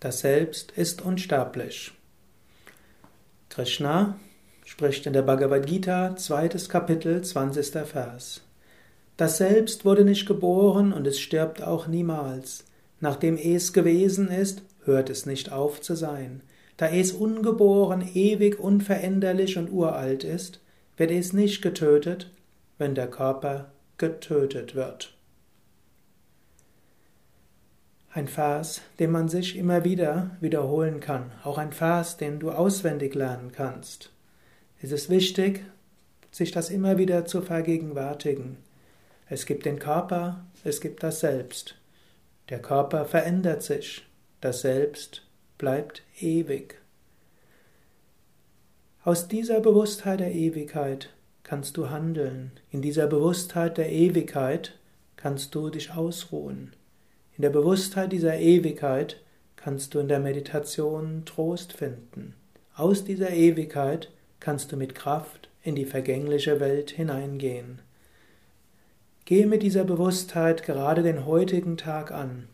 Das Selbst ist unsterblich. Krishna spricht in der Bhagavad Gita, zweites Kapitel, 20. Vers. Das Selbst wurde nicht geboren und es stirbt auch niemals. Nachdem es gewesen ist, hört es nicht auf zu sein. Da es ungeboren, ewig, unveränderlich und uralt ist, wird es nicht getötet, wenn der Körper getötet wird. Ein Vers, den man sich immer wieder wiederholen kann, auch ein Vers, den du auswendig lernen kannst. Es ist wichtig, sich das immer wieder zu vergegenwärtigen. Es gibt den Körper, es gibt das Selbst. Der Körper verändert sich, das Selbst bleibt ewig. Aus dieser Bewusstheit der Ewigkeit kannst du handeln. In dieser Bewusstheit der Ewigkeit kannst du dich ausruhen. In der Bewusstheit dieser Ewigkeit kannst du in der Meditation Trost finden. Aus dieser Ewigkeit kannst du mit Kraft in die vergängliche Welt hineingehen. Gehe mit dieser Bewusstheit gerade den heutigen Tag an.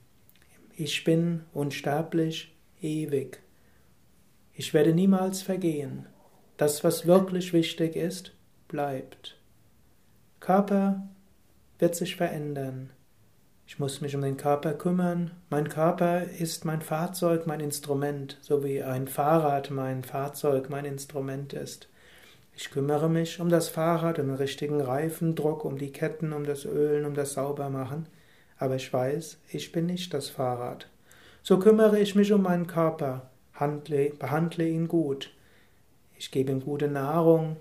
Ich bin unsterblich, ewig. Ich werde niemals vergehen. Das, was wirklich wichtig ist, bleibt. Körper wird sich verändern. Ich muss mich um den Körper kümmern. Mein Körper ist mein Fahrzeug, mein Instrument, so wie ein Fahrrad mein Fahrzeug, mein Instrument ist. Ich kümmere mich um das Fahrrad, um den richtigen Reifendruck, um die Ketten, um das Ölen, um das Saubermachen. Aber ich weiß, ich bin nicht das Fahrrad. So kümmere ich mich um meinen Körper, handle, behandle ihn gut. Ich gebe ihm gute Nahrung,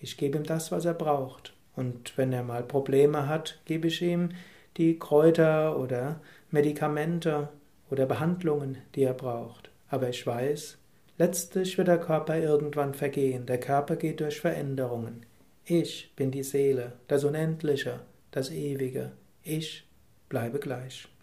ich gebe ihm das, was er braucht. Und wenn er mal Probleme hat, gebe ich ihm die Kräuter oder Medikamente oder Behandlungen, die er braucht. Aber ich weiß, letztlich wird der Körper irgendwann vergehen. Der Körper geht durch Veränderungen. Ich bin die Seele, das Unendliche, das Ewige. Ich bleibe gleich.